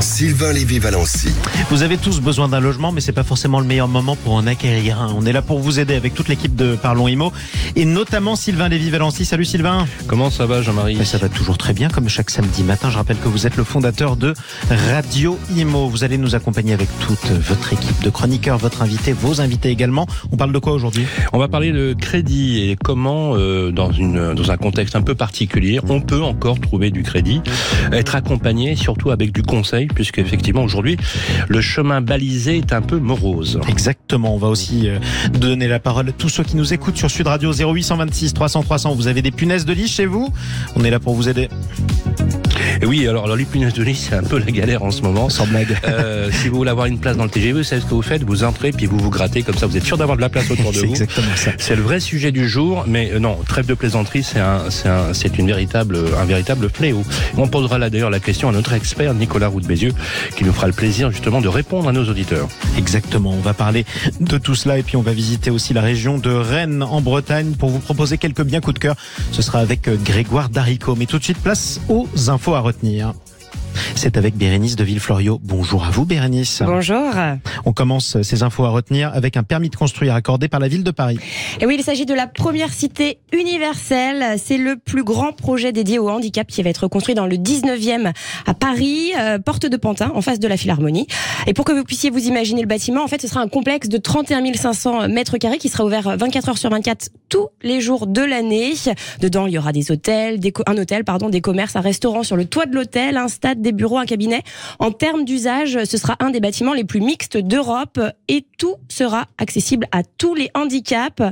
Sylvain Lévy-Valency. Vous avez tous besoin d'un logement, mais c'est pas forcément le meilleur moment pour en acquérir un. On est là pour vous aider avec toute l'équipe de Parlons Imo et notamment Sylvain Lévy-Valency. Salut Sylvain. Comment ça va Jean-Marie? Ça va toujours très bien, comme chaque samedi matin. Je rappelle que vous êtes le fondateur de Radio Imo. Vous allez nous accompagner avec toute votre équipe de chroniqueurs, votre invité, vos invités également. On parle de quoi aujourd'hui? On va parler de crédit et comment, euh, dans, une, dans un contexte un peu particulier, on peut encore trouver du crédit, être accompagné, surtout avec du conseil, puisque effectivement aujourd'hui, le chemin balisé est un peu morose. Exactement. On va aussi euh, donner la parole à tous ceux qui nous écoutent sur Sud Radio 0826 300 300. Vous avez des punaises de lit chez vous? On est là pour vous aider. Et oui, alors, alors de lit, c'est un peu la galère en ce moment. Sans blague. Euh, si vous voulez avoir une place dans le TGV, vous savez ce que vous faites Vous entrez, puis vous vous grattez, comme ça vous êtes sûr d'avoir de la place autour de vous. exactement ça. C'est le vrai sujet du jour, mais euh, non, trêve de plaisanterie, c'est un, c'est un, c'est une véritable, un véritable fléau. On posera là d'ailleurs la question à notre expert Nicolas Roux Bézieux, qui nous fera le plaisir justement de répondre à nos auditeurs. Exactement, on va parler de tout cela et puis on va visiter aussi la région de Rennes en Bretagne pour vous proposer quelques biens coups de cœur. Ce sera avec euh, Grégoire Darico. Mais tout de suite, place aux infos à retenir. C'est avec Bérénice de Villefloriot. Bonjour à vous Bérénice. Bonjour. On commence ces infos à retenir avec un permis de construire accordé par la ville de Paris. Et oui, il s'agit de la première cité universelle. C'est le plus grand projet dédié au handicap qui va être construit dans le 19e à Paris, euh, porte de Pantin, en face de la Philharmonie. Et pour que vous puissiez vous imaginer le bâtiment, en fait, ce sera un complexe de 31 500 mètres carrés qui sera ouvert 24 heures sur 24 tous les jours de l'année. Dedans, il y aura des hôtels, des un hôtel, pardon, des commerces, un restaurant sur le toit de l'hôtel, un stade, des bureaux, un cabinet. En termes d'usage, ce sera un des bâtiments les plus mixtes d'Europe et tout sera accessible à tous les handicaps.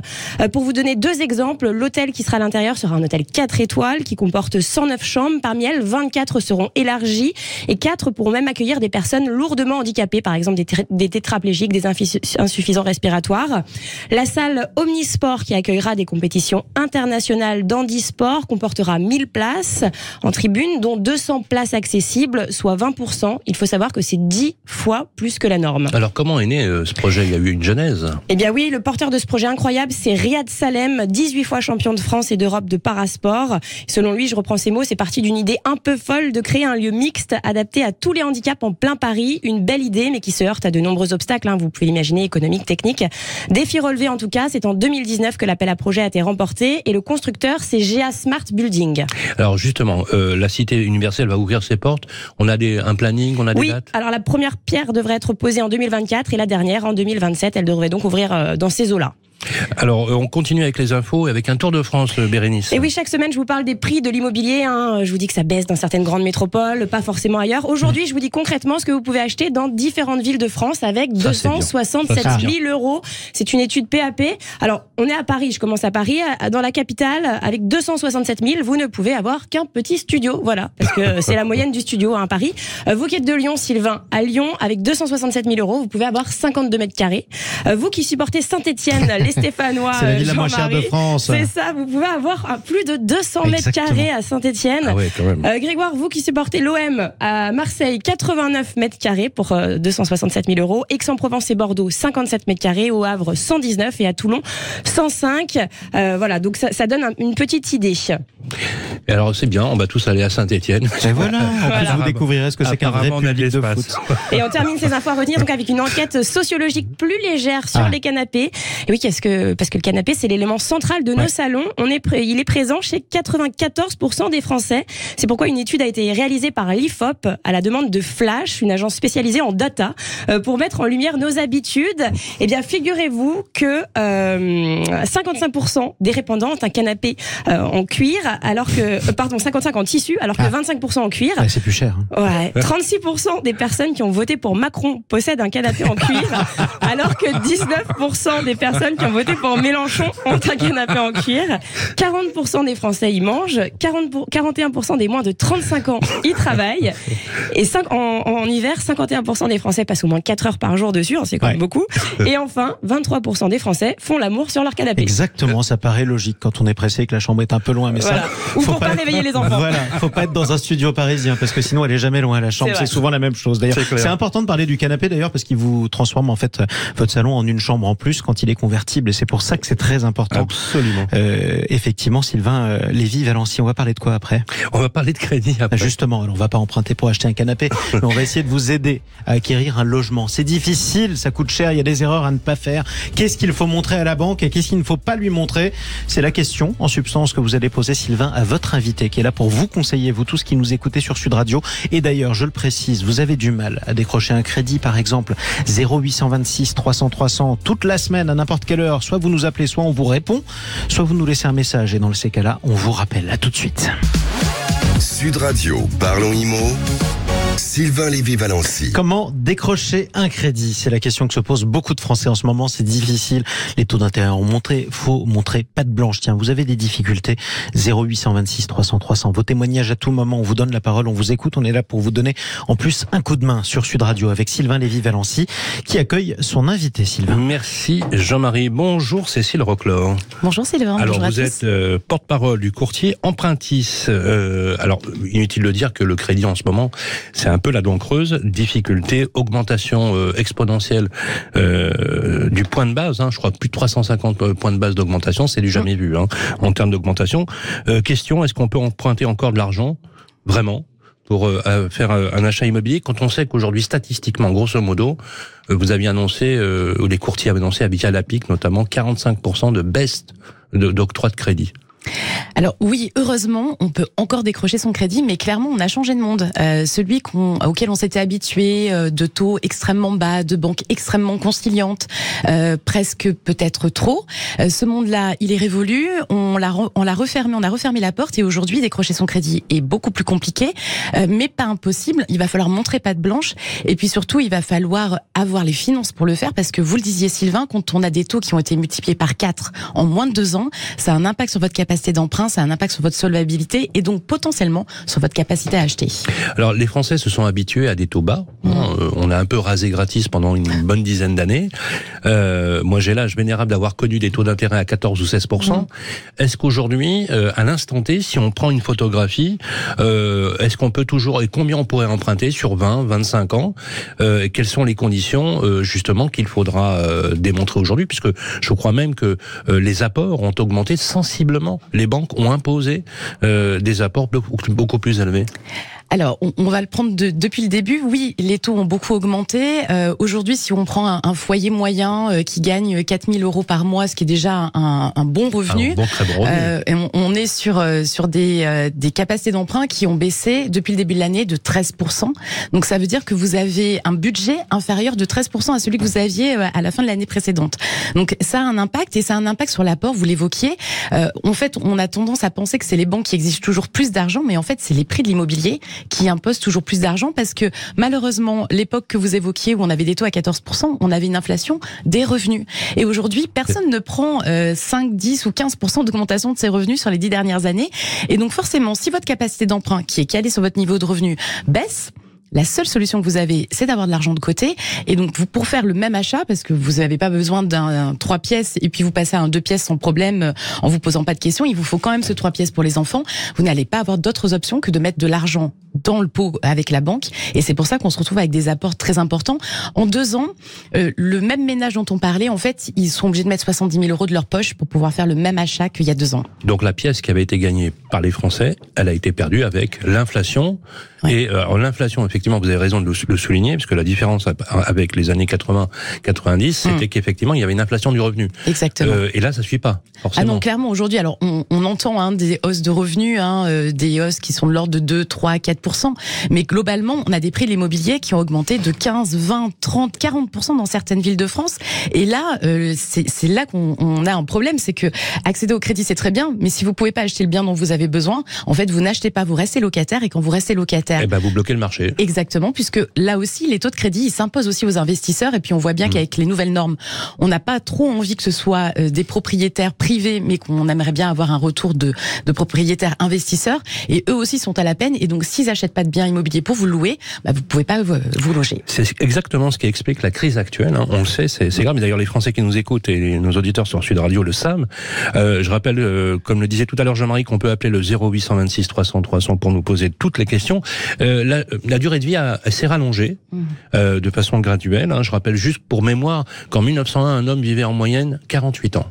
Euh, Pour vous donner deux exemples, l'hôtel qui sera à l'intérieur sera un hôtel 4 étoiles qui comporte 109 chambres. Parmi elles, 24 seront élargies et 4 pourront même accueillir des personnes lourdement handicapées, par exemple des, des tétraplégiques, des insuffisants respiratoires. La salle Omnisport qui accueillera des compétitions internationales d'handisport comportera 1000 places en tribune, dont 200 places accessibles, soit 20%. Il faut savoir que c'est 10 fois plus que la norme. Alors comment est né euh, ce projet? Il y a eu une genèse? Eh bien oui, le porteur de ce projet incroyable, c'est Riyad Salem, 18 fois champion de France et d'Europe de parasport. Selon lui, je reprends ses mots, c'est parti d'une idée un peu folle de créer un lieu mixte adapté à tous les handicaps en plein Paris. Une belle idée, mais qui se heurte à de nombreux obstacles, hein, vous pouvez l'imaginer, économiques, techniques. Défi relevé en tout cas, c'est en 2019 que l'appel à projet a été remporté et le constructeur, c'est GA Smart Building. Alors justement, euh, la cité universelle va ouvrir ses portes. On a des, un planning, on a des Oui, dates alors la première pierre devrait être posée en 2024 et la dernière en 2027. Elle devrait donc ouvrir euh, dans ces eaux-là. Alors, euh, on continue avec les infos et avec un tour de France, euh, Bérénice. Et oui, chaque semaine, je vous parle des prix de l'immobilier. hein. Je vous dis que ça baisse dans certaines grandes métropoles, pas forcément ailleurs. Aujourd'hui, je vous dis concrètement ce que vous pouvez acheter dans différentes villes de France avec Ça, c'est bien. 267 Ça, c'est 000 euros. C'est une étude PAP. Alors, on est à Paris, je commence à Paris, dans la capitale, avec 267 000, vous ne pouvez avoir qu'un petit studio. Voilà, parce que c'est la moyenne du studio hein, à Paris. Euh, Vous qui êtes de Lyon, Sylvain, à Lyon, avec 267 000 euros, vous pouvez avoir 52 mètres carrés. Vous qui supportez Saint-Etienne, les Stéphanois, C'est la ville la moins chère de Jean-Marie, France. c'est ça, vous pouvez avoir un- plus de 200 mètres carrés à Saint-Etienne. Ah ouais, quand même. Euh, Grégoire, vous qui supportez l'OM à Marseille, 89 mètres carrés pour euh, 267 000 euros. Aix-en-Provence et Bordeaux, 57 mètres carrés. Au Havre, 119 et à Toulon, 105. Euh, voilà, donc ça, ça donne un- une petite idée. Et alors, c'est bien, on va tous aller à Saint-Etienne. Et voilà, en plus vous découvrirez ce que c'est qu'un vrai public de foot. Et on termine ces infos à retenir donc avec une enquête sociologique plus légère sur Ah. les canapés. Et oui, qu'est-ce que parce que le canapé c'est l'élément central de Ouais. nos salons. On est pré- il est présent chez 94% des Français. C'est pourquoi une étude a été réalisée par l'Ifop à la demande de Flash, une agence spécialisée en data, euh, pour mettre en lumière nos habitudes. Eh bien, figurez-vous que euh, 55% des répondants ont un canapé euh, en cuir, alors que euh, pardon 55 en tissu, alors que Ah. 25% en cuir. Ouais, c'est plus cher. hein. Ouais, 36% des personnes qui ont voté pour Macron possèdent un canapé en cuir, alors que 19% des personnes qui ont voté pour Mélenchon ont un canapé en cuir. 40% des Français y mangent, 40 pour- 41% des moins de 35 ans y travaillent, et en, en hiver, 51% des Français passent au moins 4 heures par jour dessus, hein, c'est quand même Ouais. beaucoup. Et enfin, 23% des Français font l'amour sur leur canapé. Exactement, ça paraît logique quand on est pressé et que la chambre est un peu loin. Mais Voilà. ça, Ou faut pour pas réveiller les enfants. Voilà, faut pas être dans un studio parisien parce que sinon elle est jamais loin la chambre. C'est souvent la même chose. D'ailleurs, C'est important de parler du canapé d'ailleurs parce qu'il vous transforme en fait euh, votre salon en une chambre en plus quand il est converti possible et c'est pour ça que c'est très important. Absolument. Euh, effectivement, Sylvain euh, Lévy, Valency, on va parler de quoi après? On va parler de crédit après. Justement, alors on va pas emprunter pour acheter un canapé, mais on va essayer de vous aider à acquérir un logement. C'est difficile, ça coûte cher, il y a des erreurs à ne pas faire. Qu'est-ce qu'il faut montrer à la banque et qu'est-ce qu'il ne faut pas lui montrer? C'est la question, en substance, que vous allez poser, Sylvain, à votre invité qui est là pour vous conseiller, vous tous qui nous écoutez sur Sud Radio. Et d'ailleurs, je le précise, vous avez du mal à décrocher un crédit, par exemple, 0826 300 300 toute la semaine à n'importe quelle heure. Soit vous nous appelez, soit on vous répond, soit vous nous laissez un message et dans ces cas-là, on vous rappelle. À tout de suite. Sud Radio, parlons IMO. Sylvain Lévy-Valency. Comment décrocher un crédit? C'est la question que se posent beaucoup de Français en ce moment. C'est difficile. Les taux d'intérêt ont montré. Faut montrer patte blanche. Tiens, vous avez des difficultés. 0826 300 300. Vos témoignages à tout moment. On vous donne la parole. On vous écoute. On est là pour vous donner en plus un coup de main sur Sud Radio avec Sylvain Lévy-Valency qui accueille son invité. Sylvain. Merci Jean-Marie. Bonjour Cécile Roclor. Bonjour Sylvain. Alors bonjour vous êtes euh, porte-parole du courtier Empruntis. Euh, alors inutile de dire que le crédit en ce moment c'est un peu la dent creuse, difficulté, augmentation euh, exponentielle euh, du point de base. Hein, je crois plus de 350 points de base d'augmentation, c'est du jamais vu hein, en termes d'augmentation. Euh, question est-ce qu'on peut emprunter encore de l'argent? Vraiment? Pour euh, euh, faire euh, un achat immobilier? Quand on sait qu'aujourd'hui statistiquement grosso modo euh, vous aviez annoncé euh, ou les courtiers avaient annoncé à la PIC notamment 45% de baisse de- d'octroi de crédit. Alors oui, heureusement, on peut encore décrocher son crédit, mais clairement, on a changé de monde. Euh, celui qu'on, auquel on s'était habitué, euh, de taux extrêmement bas, de banques extrêmement conciliantes, euh, presque peut-être trop. euh, ce monde-là, il est révolu. On l'a, on l'a refermé, on a refermé la porte, et aujourd'hui, décrocher son crédit est beaucoup plus compliqué, euh, mais pas impossible. Il va falloir montrer patte blanche, et puis surtout, il va falloir avoir les finances pour le faire, parce que vous le disiez, Sylvain, quand on a des taux qui ont été multipliés par 4 en moins de deux ans, ça a un impact sur votre capacité d'emprunt, ça a un impact sur votre solvabilité et donc potentiellement sur votre capacité à acheter. Alors les Français se sont habitués à des taux bas. hein, euh, on a un peu rasé gratis pendant une bonne dizaine d'années. Euh, moi j'ai l'âge vénérable d'avoir connu des taux d'intérêt à 14 ou 16 Est-ce qu'aujourd'hui, euh, à l'instant T, si on prend une photographie, euh, est-ce qu'on peut toujours et combien on pourrait emprunter sur 20, 25 ans euh, et Quelles sont les conditions euh, justement qu'il faudra démontrer aujourd'hui? Puisque je crois même que les apports ont augmenté sensiblement. Les banques ont imposé euh, des apports beaucoup, beaucoup plus élevés. Alors, on, on va le prendre de- depuis le début. Oui, les taux ont beaucoup augmenté. Euh, Aujourd'hui, si on prend un, un foyer moyen euh, qui gagne 4000 euros par mois, ce qui est déjà un, un bon revenu, Un bon, très bon revenu. Euh, et on, on est sur euh, sur des euh, des capacités d'emprunt qui ont baissé depuis le début de l'année de 13% Donc ça veut dire que vous avez un budget inférieur de 13% à celui que vous aviez euh, à la fin de l'année précédente. Donc ça a un impact et ça a un impact sur l'apport. Vous l'évoquiez. Euh, en fait, on a tendance à penser que c'est les banques qui exigent toujours plus d'argent, mais en fait, c'est les prix de l'immobilier qui imposent toujours plus d'argent parce que malheureusement, l'époque que vous évoquiez où on avait des taux à 14% on avait une inflation des revenus. Et aujourd'hui, personne ne prend euh, 5, 10 ou 15 d'augmentation de ses revenus sur les dix dernières années. Et donc forcément, si votre capacité d'emprunt, qui est calée sur votre niveau de revenu, baisse, la seule solution que vous avez, c'est d'avoir de l'argent de côté. Et donc, vous, pour faire le même achat, parce que vous n'avez pas besoin d'un un trois pièces et puis vous passez à un deux pièces sans problème euh, en vous posant pas de questions, il vous faut quand même ce trois pièces pour les enfants. Vous n'allez pas avoir d'autres options que de mettre de l'argent dans le pot avec la banque. Et c'est pour ça qu'on se retrouve avec des apports très importants. En deux ans, euh, le même ménage dont on parlait, en fait, ils sont obligés de mettre 70 000 euros de leur poche pour pouvoir faire le même achat qu'il y a deux ans. Donc la pièce qui avait été gagnée par les Français, elle a été perdue avec l'inflation. Ouais. Et euh, l'inflation, effectivement, vous avez raison de le, souligner, parce que la différence avec les années 80-90, c'était qu'effectivement, il y avait une inflation du revenu. Exactement. Euh, et là, ça suit pas, Ah forcément. non, clairement, aujourd'hui, alors on, on entend hein, des hausses de revenus, hein, euh, des hausses qui sont de l'ordre de 2, 3, 4 mais globalement, on a des prix de l'immobilier qui ont augmenté de 15, 20, 30, 40% dans certaines villes de France. Et là, euh, c'est là qu'on on a un problème, c'est que accéder au crédit, c'est très bien, mais si vous pouvez pas acheter le bien dont vous avez besoin, en fait, vous n'achetez pas, vous restez locataire, et quand vous restez locataire, Eh ben, vous bloquez le marché. Exactement, puisque là aussi, les taux de crédit, ils s'imposent aussi aux investisseurs. Et puis, on voit bien qu'avec les nouvelles normes, on n'a pas trop envie que ce soit euh, des propriétaires privés, mais qu'on aimerait bien avoir un retour de, de propriétaires investisseurs. Et eux aussi sont à la peine. Et donc, s'ils achètent pas de biens immobiliers pour vous louer, bah, vous pouvez pas vous, vous loger. C'est exactement ce qui explique la crise actuelle. hein. On le sait, c'est grave. Mais D'ailleurs, les Français qui nous écoutent et nos auditeurs sur Sud Radio le savent. Euh, je rappelle, euh, comme le disait tout à l'heure Jean-Marie, qu'on peut appeler le 0826 300 300 pour nous poser toutes les questions. Euh, la, la durée durée de vie a- s'est rallongée Mhm. euh, de façon graduelle. hein. Je rappelle juste pour mémoire qu'en 1901, un homme vivait en moyenne 48 ans.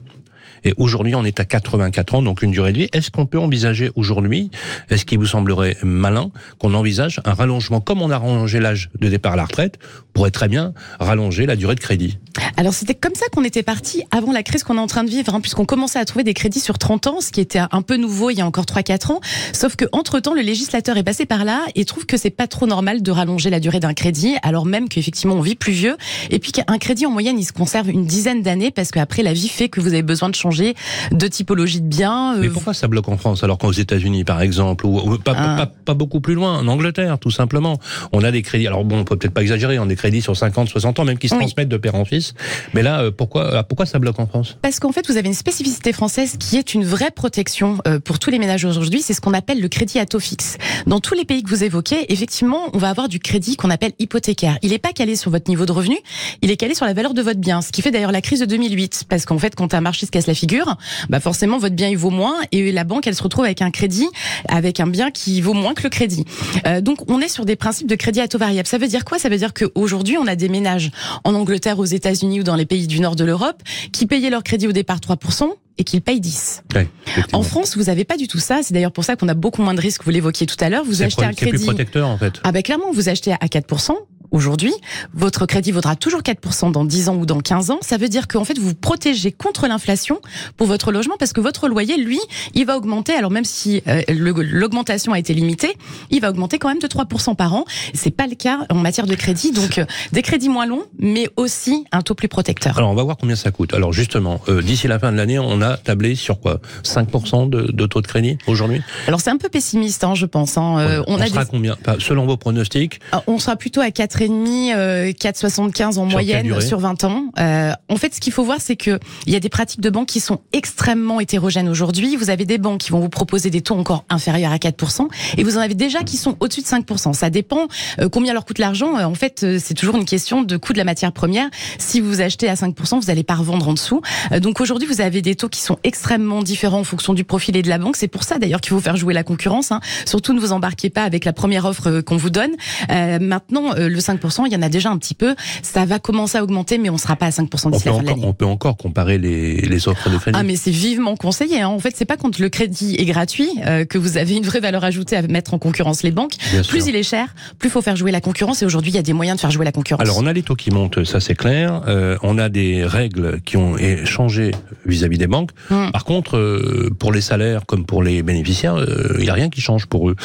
Et aujourd'hui, on est à 84 ans, donc une durée de vie. Est-ce qu'on peut envisager aujourd'hui, est-ce qu'il vous semblerait malin qu'on envisage un rallongement, comme on a rallongé l'âge de départ à la retraite, pourrait très bien rallonger la durée de crédit Alors c'était comme ça qu'on était parti avant la crise qu'on est en train de vivre, hein, puisqu'on commençait à trouver des crédits sur 30 ans, ce qui était un peu nouveau il y a encore 3-4 ans. Sauf que entre temps, le législateur est passé par là et trouve que c'est pas trop normal de rallonger la durée d'un crédit, alors même qu'effectivement on vit plus vieux. Et puis qu'un crédit en moyenne, il se conserve une dizaine d'années parce qu'après la vie fait que vous avez besoin de changer de typologie de biens. euh, Mais pourquoi ça bloque en France alors qu'aux États-Unis, par exemple, ou, ou pas, Ah. pas, pas beaucoup plus loin, en Angleterre, tout simplement, on a des crédits. Alors bon, on peut peut-être pas exagérer, on a des crédits sur 50, 60 ans, même qui se Oui. transmettent de père en fils. Mais là, euh, pourquoi, euh, pourquoi ça bloque en France? Parce qu'en fait, vous avez une spécificité française qui est une vraie protection euh, pour tous les ménages aujourd'hui. C'est ce qu'on appelle le crédit à taux fixe. Dans tous les pays que vous évoquez, effectivement, on va avoir du crédit qu'on appelle hypothécaire. Il n'est pas calé sur votre niveau de revenu, il est calé sur la valeur de votre bien. Ce qui fait d'ailleurs la crise de 2008. Parce qu'en fait, quand un marché se casse la figure, bah forcément, votre bien, il vaut moins. Et la banque, elle se retrouve avec un crédit, avec un bien qui vaut moins que le crédit. Euh, donc, on est sur des principes de crédit à taux variable. Ça veut dire quoi? Ça veut dire qu'aujourd'hui, on a des ménages en Angleterre, aux États-Unis ou dans les pays du nord de l'Europe qui payaient leur crédit au départ 3% et qu'ils payent 10. Ouais. En France, vous n'avez pas du tout ça. C'est d'ailleurs pour ça qu'on a beaucoup moins de risques. Vous l'évoquiez tout à l'heure. Vous achetez un c'est plus crédit. protecteur en fait. Ah ben clairement, vous achetez à 4%. Aujourd'hui, votre crédit vaudra toujours 4% dans 10 ans ou dans 15 ans. Ça veut dire qu'en fait, vous vous protégez contre l'inflation pour votre logement parce que votre loyer, lui, il va augmenter. Alors même si euh, l'augmentation a été limitée, il va augmenter quand même de 3% par an. C'est pas le cas en matière de crédit. Donc euh, des crédits moins longs, mais aussi un taux plus protecteur. Alors on va voir combien ça coûte. Alors justement, euh, d'ici la fin de l'année, on a tablé sur quoi? 5% de, de taux de crédit aujourd'hui? Alors c'est un peu pessimiste, hein, je pense. hein. On, on, a sera des- combien? Selon vos pronostics, Ah, On sera plutôt à 4,5, euh, 4,75 en Sur moyenne sur 20 ans. Euh, en fait, ce qu'il faut voir, c'est que il y a des pratiques de banque qui sont extrêmement hétérogènes aujourd'hui. Vous avez des banques qui vont vous proposer des taux encore inférieurs à 4%, et vous en avez déjà qui sont au-dessus de 5%. Ça dépend euh, combien leur coûte l'argent. Euh, en fait, c'est toujours une question de coût de la matière première. Si vous achetez à 5%, vous n'allez pas revendre en dessous. Donc aujourd'hui, vous avez des taux qui sont extrêmement différents en fonction du profil et de la banque. C'est pour ça d'ailleurs qu'il faut faire jouer la concurrence. hein. Surtout, ne vous embarquez pas avec la première offre qu'on vous donne. Euh, maintenant, le 5%, il y en a déjà un petit peu. Ça va commencer à augmenter, mais on sera pas à 5% on d'ici peut, la fin de encore, l'année. on peut encore comparer les, les offres de crédit. Ah mais c'est vivement conseillé. Hein. En fait, c'est pas quand le crédit est gratuit euh, que vous avez une vraie valeur ajoutée à mettre en concurrence les banques. Bien Plus sûr. il est cher, plus faut faire jouer la concurrence. Et aujourd'hui, il y a des moyens de faire jouer la concurrence. Alors on a les taux qui montent, ça c'est clair. Euh, on a des règles qui ont changé vis-à-vis des banques. Hmm. Par contre, euh, pour les salaires comme pour les bénéficiaires, il n'y a rien qui change pour eux.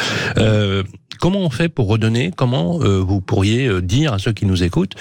Comment on fait pour redonner? Comment euh, vous pourriez euh, dire à ceux qui nous écoutent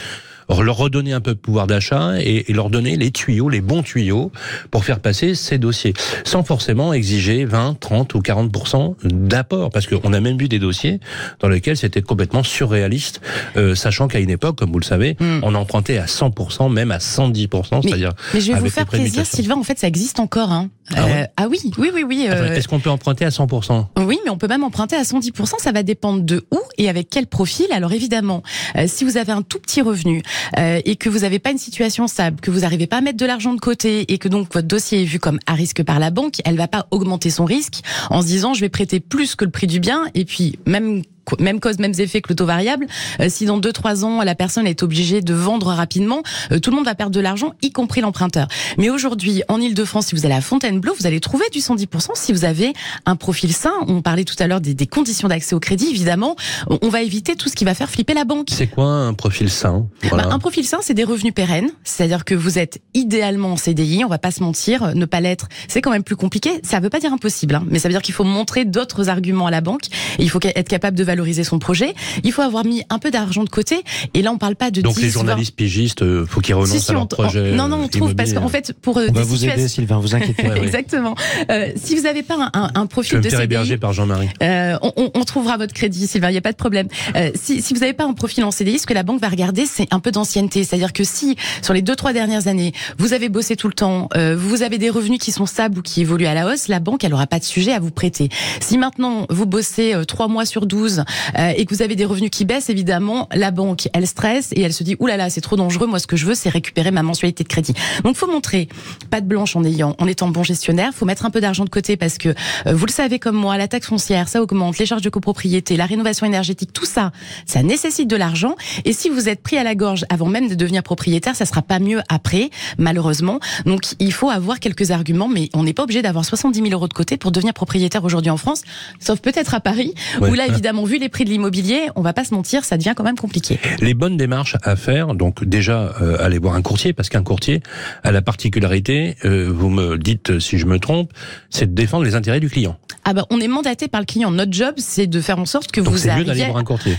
leur redonner un peu de pouvoir d'achat et, et leur donner les tuyaux, les bons tuyaux pour faire passer ces dossiers, sans forcément exiger 20, 30 ou 40% d'apport, parce qu'on a même vu des dossiers dans lesquels c'était complètement surréaliste, euh, sachant qu'à une époque, comme vous le savez, Hmm. on empruntait à 100%, même à 110%, c'est-à-dire Mais je vais vous faire plaisir. Sylvain. En fait, ça existe encore. Hein. Ah ouais Euh, ah oui, oui, oui, oui. Euh, Est-ce qu'on peut emprunter à 100% Oui, mais on peut même emprunter à 110%. Ça va dépendre de où et avec quel profil. Alors évidemment, euh, si vous avez un tout petit revenu euh, et que vous n'avez pas une situation stable, que vous n'arrivez pas à mettre de l'argent de côté et que donc votre dossier est vu comme à risque par la banque, elle va pas augmenter son risque en se disant je vais prêter plus que le prix du bien. Et puis même même cause, mêmes effets que le taux variable. Euh, si dans 2-3 ans, la personne est obligée de vendre rapidement, euh, tout le monde va perdre de l'argent, y compris l'emprunteur. Mais aujourd'hui, en Ile-de-France, si vous allez à Fontainebleau, vous allez trouver du 110% si vous avez un profil sain. On parlait tout à l'heure des, des conditions d'accès au crédit, évidemment. On, va éviter tout ce qui va faire flipper la banque. C'est quoi un profil sain? Voilà. Bah, un profil sain, c'est des revenus pérennes, c'est-à-dire que vous êtes idéalement en CDI, on va pas se mentir, ne pas l'être, c'est quand même plus compliqué. Ça veut pas dire impossible, hein, mais ça veut dire qu'il faut montrer d'autres arguments à la banque. Et il faut être capable de valoriser son projet. Il faut avoir mis un peu d'argent de côté. Et là, on parle pas de Donc 10, les journalistes pigistes, euh, faut qu'ils 20. renoncent Si, si, à leur on- projet. on- non, non, on trouve parce qu'en fait, pour euh, On des va vous situations- aider, Sylvain, vous inquiétez pas. Exactement. Euh, si vous n'avez pas un, un, un Je profil de faire CDI, héberger par Jean-Marie. euh, on, on- on trouvera votre crédit, Sylvain, il n'y a pas de problème. Euh, si, si vous n'avez pas un profil en CDI, ce que la banque va regarder, c'est un peu d'ancienneté. C'est-à-dire que si, sur les deux, trois dernières années, vous avez bossé tout le temps, euh, vous avez des revenus qui sont stables ou qui évoluent à la hausse, la banque, elle n'aura pas de sujet à vous prêter. Si maintenant, vous bossez euh, trois mois sur 12, euh, et que vous avez des revenus qui baissent, évidemment, la banque, elle stresse et elle se dit, oulala, là là, c'est trop dangereux. Moi, ce que je veux, c'est récupérer ma mensualité de crédit. Donc, faut montrer pas de blanche en ayant, en étant bon gestionnaire. Faut mettre un peu d'argent de côté parce que euh, vous le savez comme moi, la taxe foncière, ça augmente, les charges de copropriété, la rénovation énergétique, tout ça, ça nécessite de l'argent. Et si vous êtes pris à la gorge avant même de devenir propriétaire, ça sera pas mieux après, malheureusement. Donc, il faut avoir quelques arguments, mais on n'est pas obligé d'avoir 70 000 euros de côté pour devenir propriétaire aujourd'hui en France, sauf peut-être à Paris, Ouais. où là, évidemment, vu les prix de l'immobilier, on va pas se mentir, ça devient quand même compliqué. Les bonnes démarches à faire, donc déjà euh, aller voir un courtier, parce qu'un courtier a la particularité, euh, vous me dites si je me trompe, c'est de défendre les intérêts du client. Ah bah, on est mandaté par le client. Notre job, c'est de faire en sorte que Donc vous c'est mieux d'aller arriviez. voir un courtier.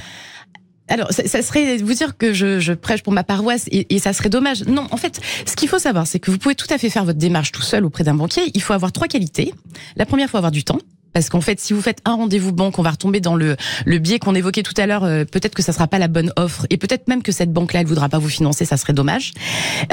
Alors, ça, ça serait vous dire que je, je prêche pour ma paroisse et, et ça serait dommage. Non, en fait, ce qu'il faut savoir, c'est que vous pouvez tout à fait faire votre démarche tout seul auprès d'un banquier. Il faut avoir trois qualités. La première, il faut avoir du temps. Parce qu'en fait, si vous faites un rendez-vous banque, on va retomber dans le, le biais qu'on évoquait tout à l'heure. euh, peut-être que ça sera pas la bonne offre, et peut-être même que cette banque-là, elle voudra pas vous financer. Ça serait dommage.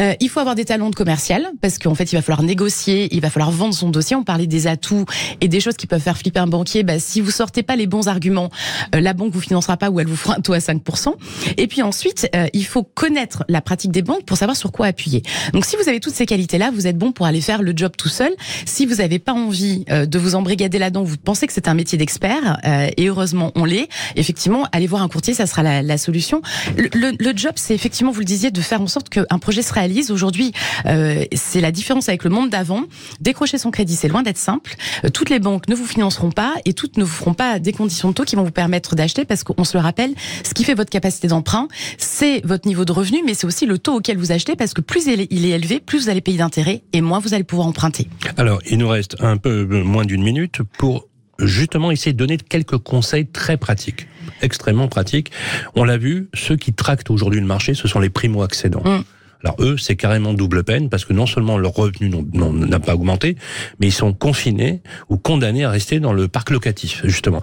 Euh, il faut avoir des talents de commercial, parce qu'en fait, il va falloir négocier, il va falloir vendre son dossier. On parlait des atouts et des choses qui peuvent faire flipper un banquier. Bah, si vous sortez pas les bons arguments, euh, la banque vous financera pas ou elle vous fera un taux à 5%. Et puis ensuite, euh, il faut connaître la pratique des banques pour savoir sur quoi appuyer. Donc, si vous avez toutes ces qualités-là, vous êtes bon pour aller faire le job tout seul. Si vous n'avez pas envie euh, de vous embrigader là-dedans, vous pensez que c'est un métier d'expert, euh, et heureusement on l'est, effectivement, aller voir un courtier, ça sera la, solution. Le, job, c'est effectivement, vous le disiez, de faire en sorte qu'un projet se réalise. Aujourd'hui, euh, c'est la différence avec le monde d'avant. Décrocher son crédit, c'est loin d'être simple. Euh, toutes les banques ne vous financeront pas et toutes ne vous feront pas des conditions de taux qui vont vous permettre d'acheter parce qu'on se le rappelle, ce qui fait votre capacité d'emprunt, c'est votre niveau de revenu, mais c'est aussi le taux auquel vous achetez parce que plus il est élevé, plus vous allez payer d'intérêt et moins vous allez pouvoir emprunter. Alors, il nous reste un peu moins d'une minute pour justement essayer de donner quelques conseils très pratiques, extrêmement pratiques. On l'a vu, ceux qui tractent aujourd'hui le marché, ce sont les primo-accédants. Mm. Alors eux, c'est carrément double peine parce que non seulement leur revenu n'a pas augmenté, mais ils sont confinés ou condamnés à rester dans le parc locatif, justement.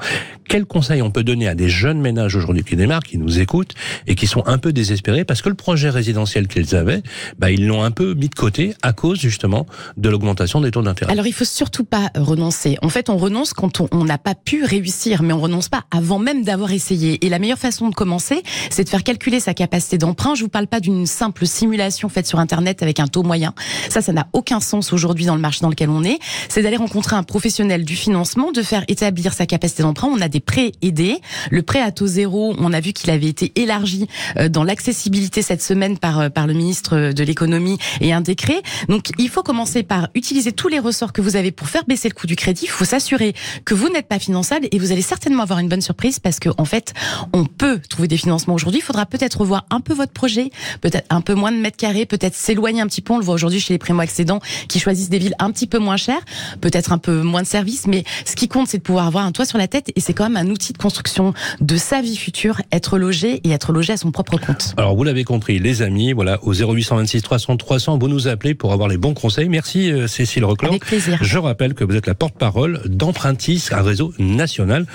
Quel conseil on peut donner à des jeunes ménages aujourd'hui qui démarrent, qui nous écoutent et qui sont un peu désespérés parce que le projet résidentiel qu'ils avaient, bah, ils l'ont un peu mis de côté à cause justement de l'augmentation des taux d'intérêt. Alors il faut surtout pas renoncer. En fait, on renonce quand on n'a pas pu réussir, mais on renonce pas avant même d'avoir essayé. Et la meilleure façon de commencer, c'est de faire calculer sa capacité d'emprunt. Je vous parle pas d'une simple simulation faite sur Internet avec un taux moyen. Ça, ça n'a aucun sens aujourd'hui dans le marché dans lequel on est. C'est d'aller rencontrer un professionnel du financement, de faire établir sa capacité d'emprunt. On a des prêts aidés. Le prêt à taux zéro, on a vu qu'il avait été élargi euh, dans l'accessibilité cette semaine par, euh, par le ministre de l'économie et un décret. Donc, il faut commencer par utiliser tous les ressorts que vous avez pour faire baisser le coût du crédit. Il faut s'assurer que vous n'êtes pas finançable et vous allez certainement avoir une bonne surprise parce que, en fait, on peut trouver des financements aujourd'hui. Il faudra peut-être revoir un peu votre projet, peut-être un peu moins de mètres carrés, peut-être s'éloigner un petit peu. On le voit aujourd'hui chez les primo-accédants qui choisissent des villes un petit peu moins chères, peut-être un peu moins de services, mais ce qui compte, c'est de pouvoir avoir un toit sur la tête et c'est quand même un outil de construction de sa vie future, être logé et être logé à son propre compte. Alors vous l'avez compris, les amis, voilà, au 0826 300 300, vous nous appelez pour avoir les bons conseils. Merci euh, Cécile Reclor. Avec plaisir. Je rappelle que vous êtes la porte-parole d'Empruntis, un réseau national.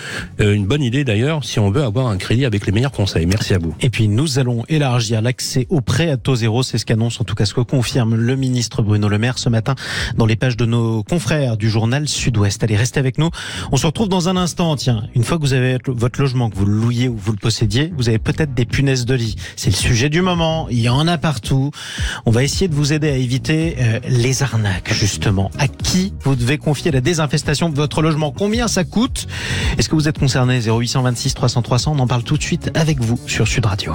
Euh, une bonne idée d'ailleurs si on veut avoir un crédit avec les meilleurs conseils. Merci à vous. Et puis nous allons élargir l'accès au prêt à taux zéro. C'est ce qu'annonce en tout cas ce que confirme le ministre Bruno Le Maire ce matin dans les pages de nos confrères du journal Sud-Ouest. Allez, restez avec nous. On se retrouve dans un instant. Tiens, une fois que vous avez votre logement, que vous le louiez ou vous le possédiez, vous avez peut-être des punaises de lit. C'est le sujet du moment. Il y en a partout. On va essayer de vous aider à éviter euh, les arnaques, justement. À qui vous devez confier la désinfestation de votre logement? Combien ça coûte? Est-ce que vous êtes concerné? 0826 300 300 On en parle tout de suite avec vous sur Sud Radio.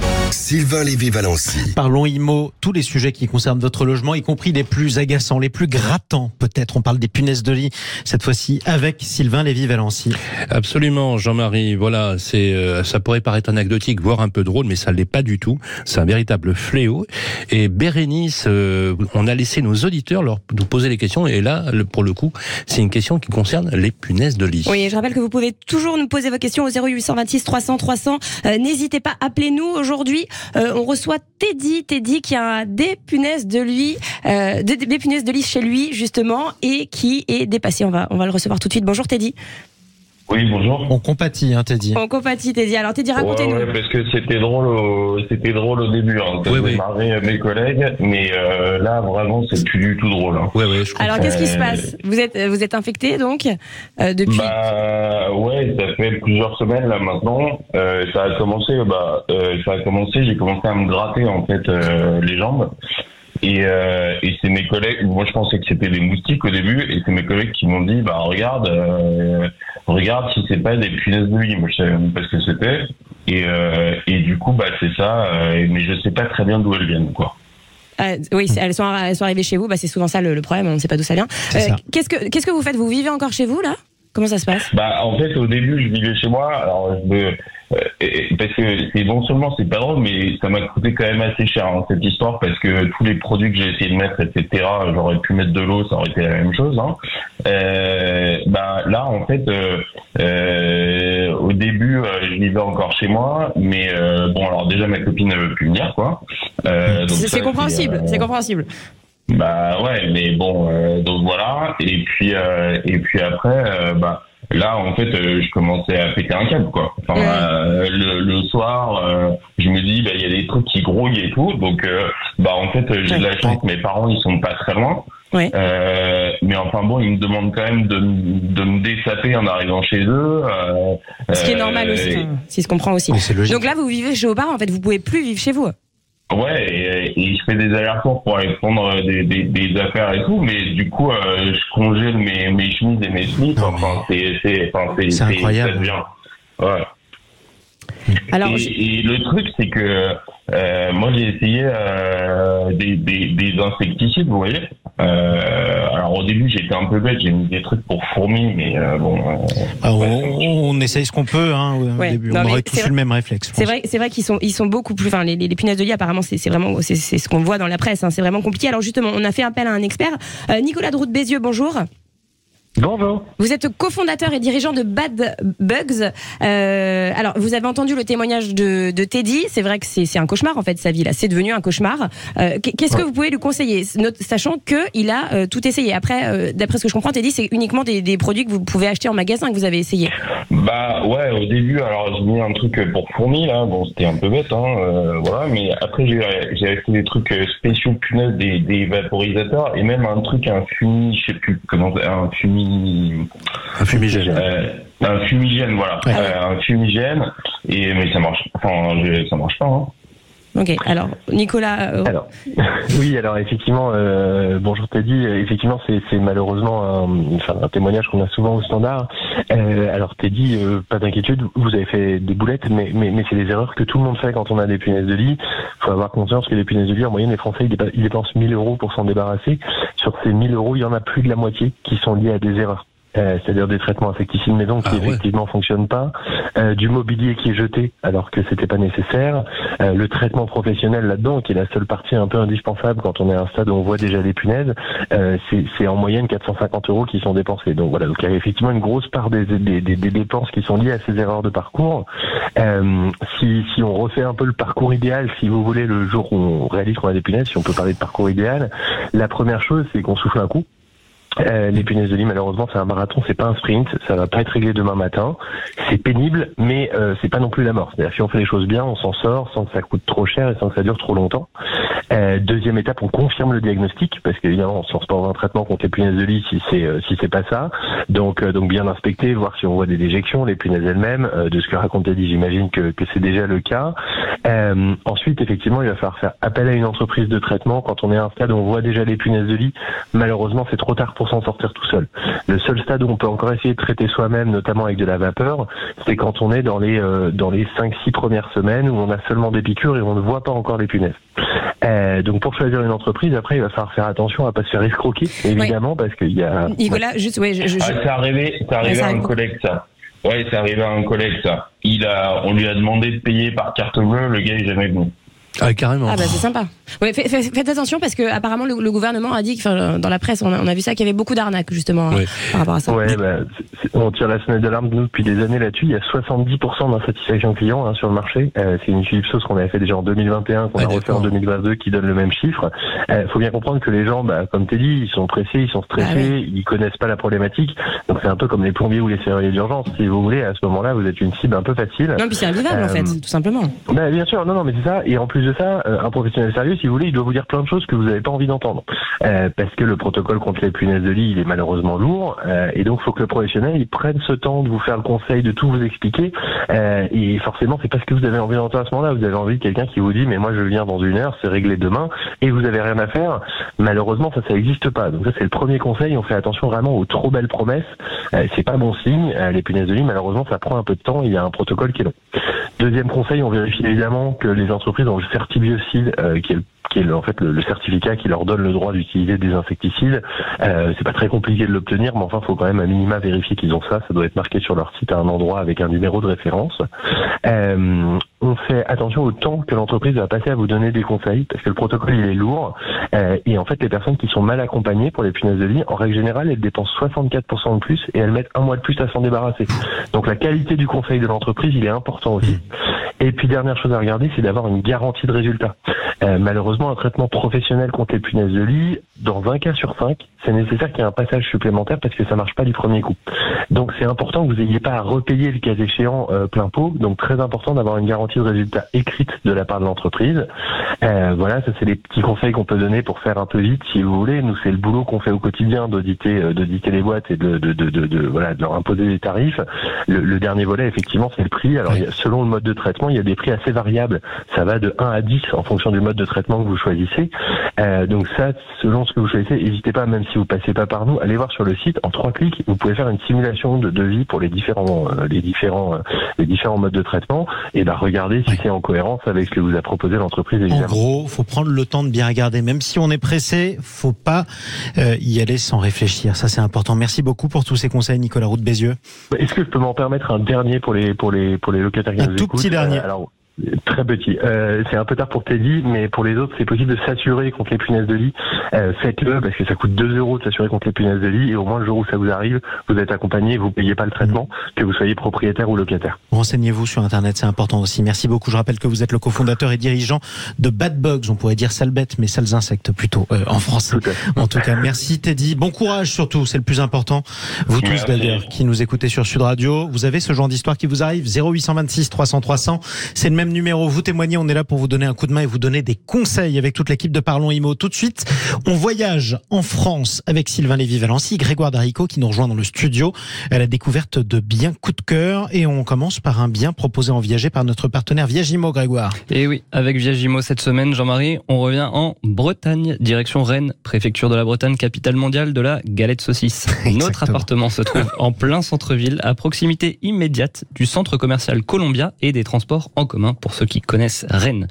Sylvain Lévy-Valency. Parlons IMO, tous les sujets qui concernent votre logement, y compris les plus agaçants, les plus grattants peut-être. On parle des punaises de lit, cette fois-ci avec Sylvain Lévy-Valency. Absolument, Jean-Marie. Voilà, c'est euh, ça pourrait paraître anecdotique, voire un peu drôle, mais ça l'est pas du tout. C'est un véritable fléau. Et Bérénice, euh, on a laissé nos auditeurs leur nous poser les questions. Et là, le- pour le coup, c'est une question qui concerne les punaises de lit. Oui, je rappelle que vous pouvez toujours nous poser vos questions au 0826 300 300. Euh, N'hésitez pas, appelez-nous aujourd'hui. Euh, on reçoit Teddy, Teddy qui a des punaises de lui, euh, punaises de lit chez lui justement et qui est dépassé. On va, on va le recevoir tout de suite. Bonjour Teddy. Oui, bonjour. On compatit, hein, Teddy. On compatit, Teddy. Alors, Teddy, racontez-nous. Ouais, ouais, parce que c'était drôle, au... c'était drôle au début. Hein. Ça Oui, oui. marrer mes collègues, mais euh, là, vraiment, c'est plus du tout drôle. Hein. Ouais, ouais, je comprends. Alors, qu'est-ce qui se Euh, passe Vous êtes, vous êtes infecté, donc, euh, depuis Bah ouais, ça fait plusieurs semaines là maintenant. Euh, ça a commencé, bah euh, ça a commencé. J'ai commencé à me gratter en fait euh, les jambes. Et, euh, et c'est mes collègues. Moi, je pensais que c'était des moustiques au début, et c'est mes collègues qui m'ont dit, bah regarde, euh, regarde si c'est pas des punaises de lit. Moi, je savais même pas ce que c'était. Et, euh, et du coup, bah c'est ça. euh, mais je sais pas très bien d'où elles viennent, quoi. Euh, oui, elles sont, elles sont arrivées chez vous. Bah, c'est souvent ça le, le problème. On ne sait pas d'où ça vient. Qu'est-ce que, qu'est-ce que vous faites? Vous vivez encore chez vous là? Comment ça se passe? Bah en fait au début je vivais chez moi alors je me euh, et- parce que c'est non seulement c'est pas drôle mais ça m'a coûté quand même assez cher hein, cette histoire parce que tous les produits que j'ai essayé de mettre etc j'aurais pu mettre de l'eau ça aurait été la même chose hein. euh, bah là en fait euh, euh, au début euh, je vivais encore chez moi mais euh, bon alors déjà ma copine ne veut plus venir quoi Euh, donc C'est compréhensible. euh, C'est compréhensible. bah ouais, mais bon, euh, donc voilà. Et puis euh, et puis après, euh, bah là en fait, euh, je commençais à péter un câble quoi. Enfin Ouais. euh, le, le soir, euh, je me dis bah il y a des trucs qui grouillent et tout. Donc euh, bah en fait, j'ai de la chance. Mes parents ils sont pas très loin. Ouais. Euh, mais enfin bon, ils me demandent quand même de, de me dessaper en arrivant chez eux. euh, Ce qui est normal aussi, si se comprend aussi. Mais c'est logique. Donc là, vous vivez chez parents. En fait, vous pouvez plus vivre chez vous. Ouais, et, et je fais des allers-retours pour aller prendre des, des, des affaires et tout, mais du coup, euh, je congèle mes, mes chemises et mes slips. Non, Enfin, c'est, c'est, enfin, c'est, C'est incroyable. ça devient- Ouais. Alors, et, je- et le truc, c'est que euh, moi, j'ai essayé euh, des, des, des insecticides, vous voyez. Euh, alors au début, j'étais un peu bête, j'ai mis des trucs pour fourmis, mais euh, bon. euh, Ah, on, on essaye ce qu'on peut. Hein, au Ouais. début. Non, on mais aurait tous c'est eu le même réflexe. C'est vrai, c'est vrai qu'ils sont, ils sont beaucoup plus. Enfin, les, les, les punaises de lit, apparemment, c'est c'est vraiment, c'est c'est ce qu'on voit dans la presse. hein, c'est vraiment compliqué. Alors justement, on a fait appel à un expert, Euh, Nicolas Drout Bézieux. Bonjour. Bonjour. Vous êtes cofondateur et dirigeant de Bad Bugs. Euh, alors, vous avez entendu le témoignage de, de Teddy. C'est vrai que c'est un cauchemar en fait sa vie là. C'est devenu un cauchemar. Euh, Qu'est-ce que vous pouvez lui conseiller, sachant que il a euh, tout essayé. Après, d'après ce que je comprends, Teddy, c'est uniquement des, des produits que vous pouvez acheter en magasin que vous avez essayé. Bah ouais, au début, alors j'ai mis un truc pour fourmis là, bon c'était un peu bête, hein, voilà, mais après j'ai acheté des trucs spéciaux punaises, des, des vaporisateurs et même un truc, un fumi, je sais plus comment, un fumi, Un fumigène. euh, un fumigène, voilà, Ouais. Euh, un fumigène, et mais ça marche, enfin je- ça marche pas. Hein. Ok. Alors, Nicolas. euh, oui, alors effectivement, euh, bonjour Teddy, effectivement c'est malheureusement un, un témoignage qu'on a souvent au standard. Euh, alors Teddy, euh, pas d'inquiétude, vous avez fait des boulettes, mais, c'est des erreurs que tout le monde fait quand on a des punaises de lit. Il faut avoir conscience que les punaises de lit, en moyenne, les Français, ils dépensent 1000 euros pour s'en débarrasser. Sur ces 1000 euros, il y en a plus de la moitié qui sont liés à des erreurs. Euh, c'est-à-dire des traitements insecticides maison qui Ah ouais. effectivement fonctionnent pas, euh, du mobilier qui est jeté alors que c'était pas nécessaire, euh, le traitement professionnel là-dedans qui est la seule partie un peu indispensable quand on est à un stade où on voit déjà les punaises, euh, c'est c'est en moyenne 450 euros qui sont dépensés. Donc voilà, donc il y a effectivement une grosse part des, des, des- des dépenses qui sont liées à ces erreurs de parcours. Euh, si, si on refait un peu le parcours idéal, si vous voulez, le jour où on réalise qu'on a des punaises, si on peut parler de parcours idéal, la première chose c'est qu'on souffle un coup. Euh, les punaises de lit, malheureusement, c'est un marathon, c'est pas un sprint, ça va pas être réglé demain matin. C'est pénible, mais euh, c'est pas non plus la mort. Si on fait les choses bien, on s'en sort sans que ça coûte trop cher et sans que ça dure trop longtemps. Euh, deuxième étape, on confirme le diagnostic parce qu'évidemment, on lance pas dans un traitement contre les punaises de lit si c'est euh, si c'est pas ça. Donc bien inspecter, voir si on voit des déjections, les punaises elles-mêmes. De ce que raconte Eddie, j'imagine que que c'est déjà le cas. Ensuite, effectivement, il va falloir faire appel à une entreprise de traitement quand on est à un stade où on voit déjà les punaises de lit. Malheureusement, c'est trop tard s'en sortir tout seul. Le seul stade où on peut encore essayer de traiter soi-même, notamment avec de la vapeur, c'est quand on est dans les euh, dans les 5-6 premières semaines où on a seulement des piqûres et on ne voit pas encore les punaises. Euh, donc pour choisir une entreprise, après il va falloir faire attention à pas se faire escroquer, évidemment, parce qu'il y a Nicolas, juste, ouais, je, je- Ah, c'est arrivé, c'est arrivé ça à un collègue ça. Ouais, c'est arrivé à un collègue ça. Il a, on lui a demandé de payer par carte bleue, le gars est jamais venu. Ah, carrément. Ah bah c'est sympa. Ouais, fait- fait- faites attention parce que apparemment le, le gouvernement a dit, que, enfin, dans la presse, on a, on a vu ça, qu'il y avait beaucoup d'arnaques justement Oui. par rapport à ça. Ouais, bah, on tire la sonnette d'alarme nous depuis des années là-dessus. Il y a 70% d'insatisfaction client hein, sur le marché. Euh, c'est une Philips Sauce qu'on avait fait déjà en 2021, qu'on Ah, a refait en 2022, qui donne le même chiffre. Euh, faut bien comprendre que les gens, bah, comme t'es dit, ils sont pressés, ils sont stressés, Ah oui. ils connaissent pas la problématique. Donc c'est un peu comme les plombiers ou les serruriers d'urgence. Si vous voulez, à ce moment-là, vous êtes une cible un peu facile. Non, puis c'est invivable en Euh, fait, tout simplement. Bah, bien sûr, non, non, mais c'est ça. Et en plus de ça, euh, un professionnel sérieux, si vous voulez, il doit vous dire plein de choses que vous n'avez pas envie d'entendre. Euh, parce que le protocole contre les punaises de lit, il est malheureusement lourd. euh, et donc, il faut que le professionnel, il prenne ce temps de vous faire le conseil, de tout vous expliquer. Euh, et forcément, c'est pas ce que vous avez envie d'entendre à ce moment-là. Vous avez envie de quelqu'un qui vous dit, mais moi, je viens dans une heure, c'est réglé demain, et vous avez rien à faire. Malheureusement, ça, ça n'existe pas. Donc ça, c'est le premier conseil. On fait attention vraiment aux trop belles promesses. Euh, c'est pas bon signe. Euh, les punaises de lit, malheureusement, ça prend un peu de temps. Il y a un protocole qui est long. Deuxième conseil, on vérifie évidemment que les entreprises ont le certibiocide, euh, qui est le qui est en fait le, certificat qui leur donne le droit d'utiliser des insecticides. Euh, c'est pas très compliqué de l'obtenir, mais enfin, faut quand même à minima vérifier qu'ils ont ça. Ça doit être marqué sur leur site à un endroit avec un numéro de référence. Euh, on fait attention au temps que l'entreprise va passer à vous donner des conseils, parce que le protocole il est lourd. Euh, et en fait, les personnes qui sont mal accompagnées pour les punaises de lit, en règle générale, elles dépensent 64% de plus et elles mettent un mois de plus à s'en débarrasser. Donc la qualité du conseil de l'entreprise, il est important aussi. Et puis dernière chose à regarder, c'est d'avoir une garantie de résultat. Euh, malheureusement, un traitement professionnel contre les punaises de lit, dans un cas sur cinq, c'est nécessaire qu'il y ait un passage supplémentaire parce que ça marche pas du premier coup. Donc c'est important que vous n'ayez pas à repayer le cas échéant euh, plein pot. Donc très important d'avoir une garantie de résultat écrite de la part de l'entreprise. Euh, voilà, ça c'est les petits conseils qu'on peut donner pour faire un peu vite, si vous voulez. Nous c'est le boulot qu'on fait au quotidien d'auditer, d'auditer les boîtes et de, de, de, voilà, de leur imposer des tarifs. Le, le dernier volet, effectivement, c'est le prix. Alors selon le mode de traitement, il y a des prix assez variables. Ça va de 1 à 10 en fonction du mode de traitement que vous choisissez. Euh, donc ça, selon ce que vous choisissez, n'hésitez pas, même si vous passez pas par nous, allez voir sur le site. En trois clics, vous pouvez faire une simulation de devis pour les différents, euh, les différents, euh, les différents modes de traitement et bah regardez si Oui. c'est en cohérence avec ce que vous a proposé l'entreprise. En gros, faut prendre le temps de bien regarder. Même si on est pressé, faut pas y aller sans réfléchir. Ça, c'est important. Merci beaucoup pour tous ces conseils, Nicolas Roux de Bézieux. Est-ce que je peux m'en permettre un dernier pour les pour les pour les locataires tout petit dernier. Euh, alors Très petit. Euh, c'est un peu tard pour Teddy, mais pour les autres, c'est possible de s'assurer contre les punaises de lit. Euh, Faites-le parce que ça coûte 2 euros de s'assurer contre les punaises de lit et au moins le jour où ça vous arrive, vous êtes accompagné, vous payez pas le traitement, que vous soyez propriétaire ou locataire. Renseignez-vous sur Internet, c'est important aussi. Merci beaucoup. Je rappelle que vous êtes le cofondateur et dirigeant de Bad Bugs. On pourrait dire sales bêtes, mais sales insectes plutôt euh, en français. Tout. En tout cas, merci Teddy. Bon courage surtout, c'est le plus important. Vous tous d'ailleurs qui nous écoutez sur Sud Radio, vous avez ce genre d'histoire qui vous arrive? 0826 300 300. C'est le même numéro. Vous témoignez, on est là pour vous donner un coup de main et vous donner des conseils avec toute l'équipe de Parlons Imo. Tout de suite, on voyage en France avec Sylvain Lévy-Valency, Grégoire Darico qui nous rejoint dans le studio à la découverte de biens coup de cœur et on commence par un bien proposé en viager par notre partenaire Viagimo Grégoire. Et oui, avec Viagimo cette semaine, Jean-Marie, on revient en Bretagne, direction Rennes, préfecture de la Bretagne, capitale mondiale de la galette saucisse. Notre appartement se trouve en plein centre-ville, à proximité immédiate du centre commercial Columbia et des transports en commun pour ceux qui connaissent Rennes.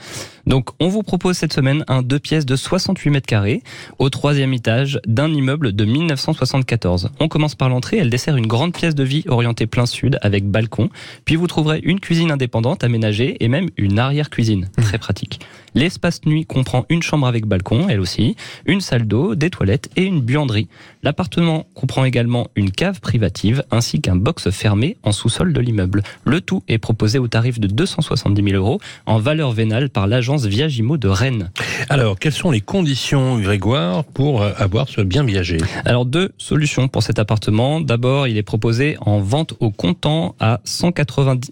Donc, on vous propose cette semaine un deux pièces de 68 mètres carrés au troisième étage d'un immeuble de 1974. On commence par l'entrée, elle dessert une grande pièce de vie orientée plein sud avec balcon. Puis vous trouverez une cuisine indépendante aménagée et même une arrière-cuisine. Très pratique. L'espace nuit comprend une chambre avec balcon, elle aussi, une salle d'eau, des toilettes et une buanderie. L'appartement comprend également une cave privative ainsi qu'un box fermé en sous-sol de l'immeuble. Le tout est proposé au tarif de 270 000 euros en valeur vénale par l'agence Viagimo de Rennes. Alors, quelles sont les conditions, Grégoire, pour euh, avoir ce bien viager Alors deux solutions pour cet appartement. D'abord, il est proposé en vente au comptant à 190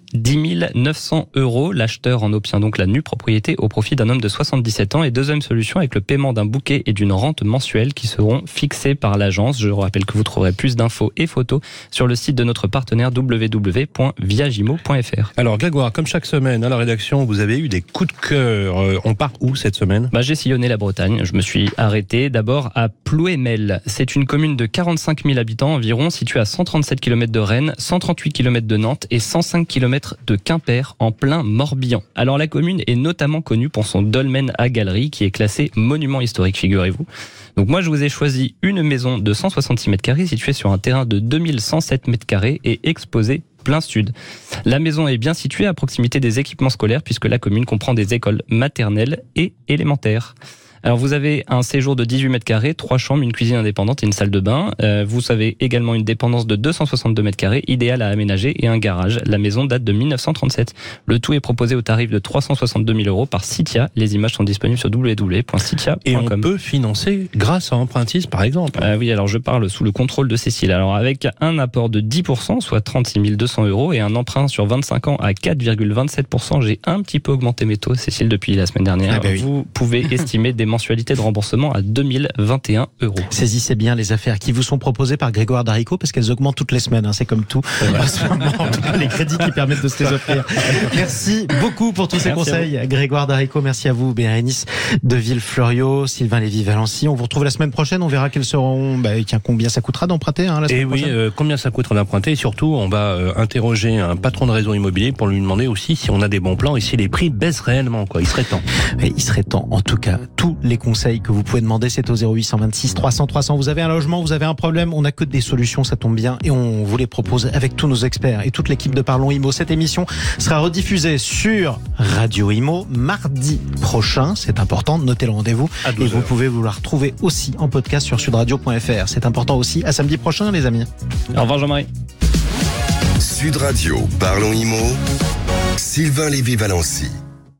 900 euros. L'acheteur en obtient donc la nue propriété au profit d'un homme de 77 ans. Et deuxième solution avec le paiement d'un bouquet et d'une rente mensuelle qui seront fixés par l'agence. Je rappelle que vous trouverez plus d'infos et photos sur le site de notre partenaire www.viagimo.fr. Alors, Grégoire, comme chaque semaine à la rédaction, vous avez eu des coups de cœur. Euh, On part où cette semaine? Bah, j'ai sillonné la Bretagne. Je me suis arrêté d'abord à Plouémel. C'est une commune de 45 000 habitants environ, située à 137 km de Rennes, 138 km de Nantes et 105 km de Quimper, en plein Morbihan. Alors la commune est notamment connue pour son dolmen à galerie, qui est classé monument historique, figurez-vous. Donc moi, je vous ai choisi une maison de 166 mètres carrés située sur un terrain de 2107 mètres carrés et exposée La maison est bien située à proximité des équipements scolaires puisque la commune comprend des écoles maternelles et élémentaires. Alors vous avez un séjour de 18 mètres carrés, trois chambres, une cuisine indépendante et une salle de bain. Euh, vous avez également une dépendance de 262 mètres carrés, idéale à aménager, et un garage. La maison date de 1937. Le tout est proposé au tarif de 362 000 euros par Citia. Les images sont disponibles sur www.citia.com. Et on peut financer grâce à Empruntis, par exemple. Euh, oui, alors je parle sous le contrôle de Cécile. Alors avec un apport de 10%, soit 36 200 euros, et un emprunt sur 25 ans à 4,27%, j'ai un petit peu augmenté mes taux, Cécile, depuis la semaine dernière. Ah bah oui. Vous pouvez estimer des mensualité de remboursement à 2021 euros. Saisissez bien les affaires qui vous sont proposées par Grégoire Darico parce qu'elles augmentent toutes les semaines. hein, c'est comme tout. En ce moment, en tout cas, les crédits qui permettent de se les offrir. Merci beaucoup pour tous ces Merci à conseils. Grégoire Darico, merci à vous. Bérénice de Villefloriot, Sylvain Lévy-Valency. On vous retrouve la semaine prochaine. On verra quels seront, bah, tiens, combien ça coûtera d'emprunter hein, la semaine Et oui, prochaine. euh, combien ça coûtera d'emprunter Et surtout, on va euh, interroger un patron de réseau immobilier pour lui demander aussi si on a des bons plans et si les prix baissent réellement. Quoi. Il serait temps. Et il serait temps, en tout cas, tous les conseils que vous pouvez demander, c'est au 0826 300 300. Vous avez un logement, vous avez un problème, on n'a que des solutions, ça tombe bien, et on vous les propose avec tous nos experts et toute l'équipe de Parlons Imo. Cette émission sera rediffusée sur Radio Imo mardi prochain. C'est important, notez le rendez-vous. À Et 12 vous pouvez vous la retrouver aussi en podcast sur sudradio.fr. C'est important aussi. À samedi prochain, les amis. Au revoir Jean-Marie. Sud Radio, parlons IMO. Sylvain Lévy-Valency.